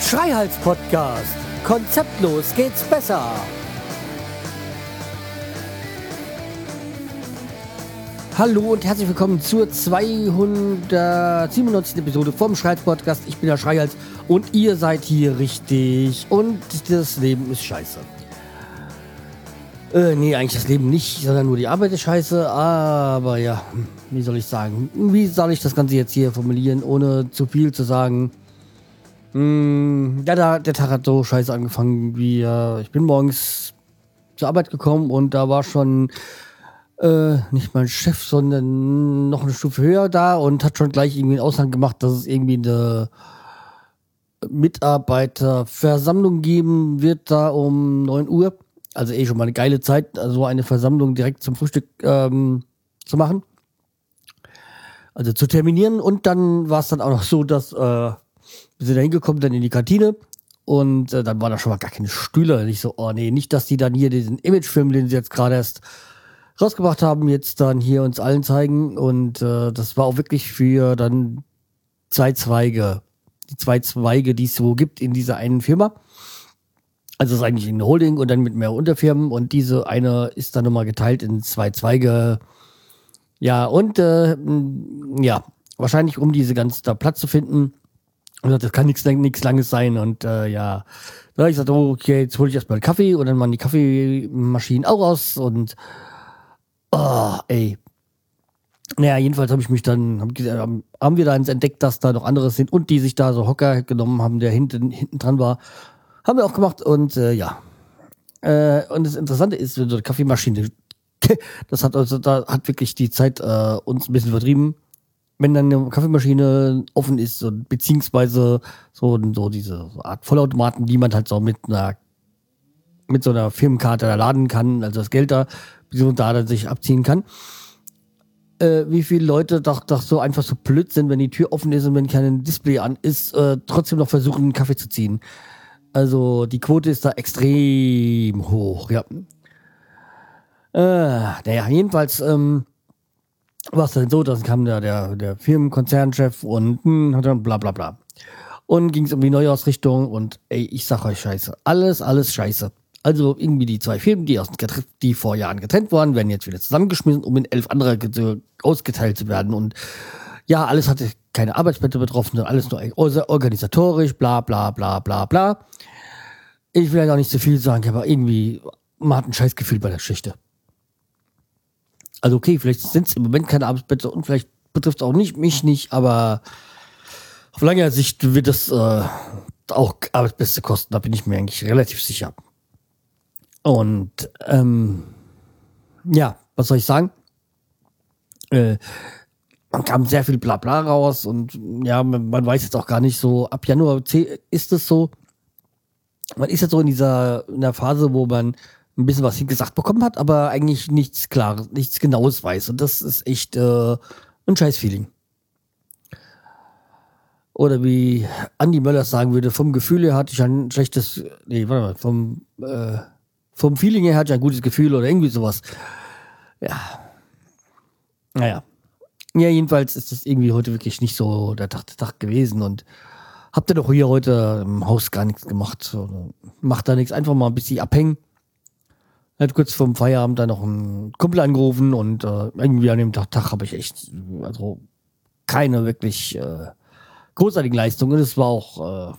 Schreihals Podcast. Konzeptlos geht's besser. Hallo und herzlich willkommen zur 297. Episode vom Schreihals Podcast. Ich bin der Schreihals und ihr seid hier richtig und das Leben ist scheiße. Äh, nee, eigentlich das Leben nicht, sondern nur die Arbeit ist scheiße. Aber ja, wie soll ich sagen? Wie soll ich das Ganze jetzt hier formulieren, ohne zu viel zu sagen? Hm, ja, da, der Tag hat so scheiße angefangen, wie äh, ich bin morgens zur Arbeit gekommen und da war schon äh, nicht mein Chef, sondern noch eine Stufe höher da und hat schon gleich irgendwie einen Aushang gemacht, dass es irgendwie eine Mitarbeiterversammlung geben wird da um 9 Uhr also eh schon mal eine geile Zeit, so eine Versammlung direkt zum Frühstück ähm, zu machen. Also zu terminieren. Und dann war es dann auch noch so, dass äh, wir sind da hingekommen, dann in die Kantine. Und äh, dann waren da schon mal gar keine Stühle. Nicht so, oh nee, nicht, dass die dann hier diesen Imagefilm, den sie jetzt gerade erst rausgebracht haben, jetzt dann hier uns allen zeigen. Und äh, das war auch wirklich für dann zwei Zweige. Die zwei Zweige, die es so gibt in dieser einen Firma. Also es ist eigentlich eine Holding und dann mit mehr Unterfirmen und diese eine ist dann nochmal geteilt in zwei Zweige. Ja, und äh, ja, wahrscheinlich um diese ganze da Platz zu finden. Und das kann nichts nichts Langes sein. Und äh, ja, da ich gesagt, oh, okay, jetzt hole ich erstmal einen Kaffee und dann waren die Kaffeemaschinen auch aus und oh, ey. Naja, jedenfalls habe ich mich dann, haben wir da entdeckt, dass da noch andere sind und die sich da so Hocker genommen haben, der hinten, hinten dran war haben wir auch gemacht und äh, ja. Äh, und das Interessante ist, so eine Kaffeemaschine, das hat also, da hat wirklich die Zeit äh, uns ein bisschen vertrieben. Wenn dann eine Kaffeemaschine offen ist, so, beziehungsweise so, so diese Art Vollautomaten, die man halt so mit einer mit so einer Firmenkarte da laden kann, also das Geld da, beziehungsweise da dann sich abziehen kann. Äh, wie viele Leute doch, doch so einfach so blöd sind, wenn die Tür offen ist und wenn kein Display an ist, äh, trotzdem noch versuchen, einen Kaffee zu ziehen. Also die Quote ist da extrem hoch, ja. Äh, naja, jedenfalls ähm, war es dann so, dass kam da der, der Firmenkonzernchef und hm, hat dann bla bla bla. Und ging es um die Neuausrichtung und ey, ich sag euch scheiße. Alles, alles scheiße. Also irgendwie die zwei Firmen, die, aus, die vor Jahren getrennt waren, werden jetzt wieder zusammengeschmissen, um in elf andere ausgeteilt zu werden. Und ja, alles hatte keine Arbeitsplätze betroffen, sondern alles nur organisatorisch, bla bla bla bla bla. Ich will ja auch nicht zu viel sagen, aber irgendwie, man hat ein scheiß Gefühl bei der Geschichte. Also okay, vielleicht sind es im Moment keine Arbeitsplätze und vielleicht betrifft es auch nicht mich nicht, aber auf lange Sicht wird es äh, auch Arbeitsplätze kosten, da bin ich mir eigentlich relativ sicher. Und ähm, ja, was soll ich sagen? Äh, man kam sehr viel Blabla raus und ja, man, weiß jetzt auch gar nicht so, ab Januar ist es so. Man ist jetzt so in dieser in der Phase, wo man ein bisschen was gesagt bekommen hat, aber eigentlich nichts klar, nichts Genaues weiß. Und das ist echt äh, ein scheiß Feeling. Oder wie Andy Möller sagen würde, vom Gefühl her hatte ich ein schlechtes, nee, warte mal, vom, äh, vom Feeling her hatte ich ein gutes Gefühl oder irgendwie sowas. Ja. Naja. Ja, jedenfalls ist das irgendwie heute wirklich nicht so der Tag, der Tag gewesen und habt ihr doch hier heute im Haus gar nichts gemacht. Macht da nichts, einfach mal ein bisschen abhängen. Hat kurz vorm Feierabend da noch einen Kumpel angerufen und äh, irgendwie an dem Tag, Tag habe ich echt, also keine wirklich äh, großartigen Leistungen. Es war auch, äh,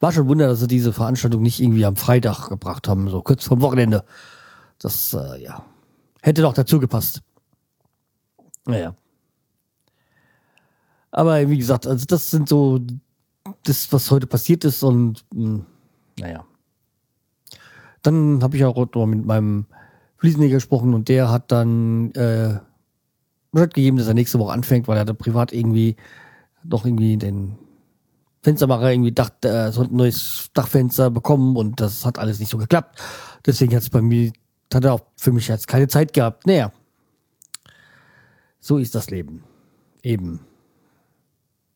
war schon Wunder, dass sie diese Veranstaltung nicht irgendwie am Freitag gebracht haben, so kurz vorm Wochenende. Das, äh, ja, hätte doch dazu gepasst. Naja. Aber wie gesagt, also das sind so das, was heute passiert ist und mh, hm, naja. Dann habe ich auch noch mit meinem Fliesenleger gesprochen und der hat dann äh, Bescheid gegeben, dass er nächste Woche anfängt, weil er da privat irgendwie noch irgendwie den Fenstermacher irgendwie dachte, er sollte ein neues Dachfenster bekommen und das hat alles nicht so geklappt. Deswegen hat es bei mir, hat er auch für mich jetzt keine Zeit gehabt. Naja. So ist das Leben. Eben.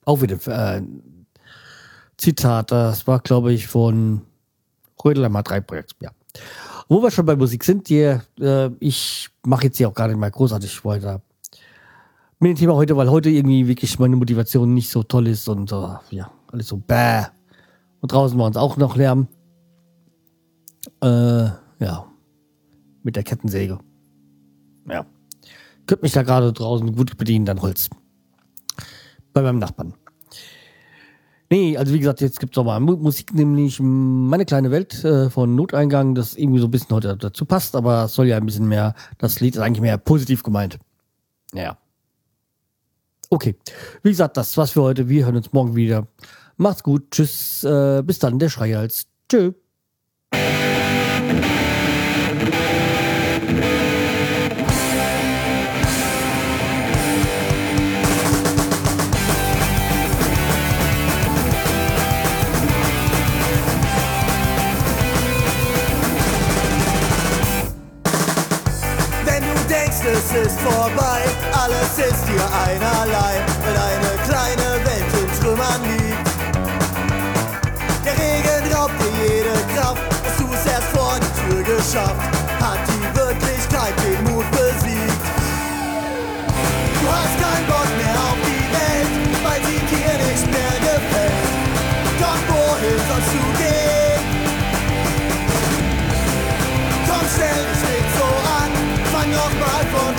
Auch wieder äh, Zitat, das war, glaube ich, von Rödelheimer 3 Projekt, ja. Wo wir schon bei Musik sind, die, äh, ich mache jetzt hier auch gar nicht mal großartig weiter mit dem Thema heute, weil heute irgendwie wirklich meine Motivation nicht so toll ist und äh, ja, alles so bäh. Und draußen war uns auch noch Lärm. Äh, ja, mit der Kettensäge. Ja. Könnte mich da gerade draußen gut bedienen, dann Holz. Bei meinem Nachbarn. Nee, also wie gesagt, jetzt gibt es auch mal Musik, nämlich Meine kleine Welt äh, von Noteingang, das irgendwie so ein bisschen heute dazu passt, aber es soll ja ein bisschen mehr, das Lied ist eigentlich mehr positiv gemeint. Ja. Okay. Wie gesagt, das war's für heute. Wir hören uns morgen wieder. Macht's gut. Tschüss. Äh, bis dann, der Schreihals. Tschüss. es ist vorbei, alles ist dir einerlei, weil eine kleine Welt in Trümmern liegt. Der Regen raubt dir jede Kraft, dass du es erst vor die Tür geschafft, hat die Wirklichkeit den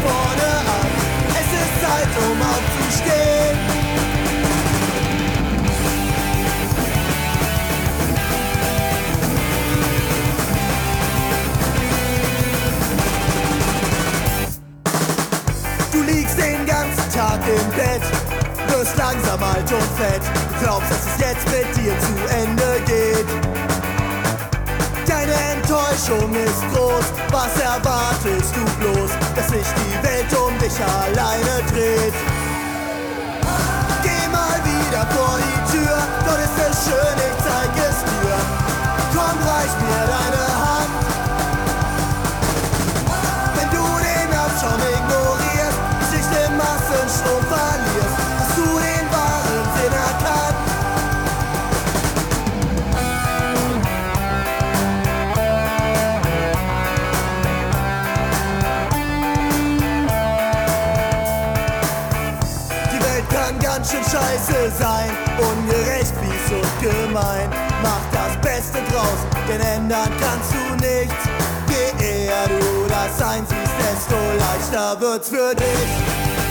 vorne an. Es ist Zeit, um aufzustehen. Du liegst den ganzen Tag im Bett, wirst langsam alt und fett. Glaubst, dass es jetzt mit dir zu Ende geht. Enttäuschung ist groß, was erwartest du bloß, dass sich die Welt um dich alleine dreht? Geh mal wieder vor die Tür, dort ist es schön, ich ganz schön scheiße sein. Ungerecht, fies und gemein. Mach das Beste draus, denn ändern kannst du nichts. Je eher du das einsiehst, desto leichter wird's für dich.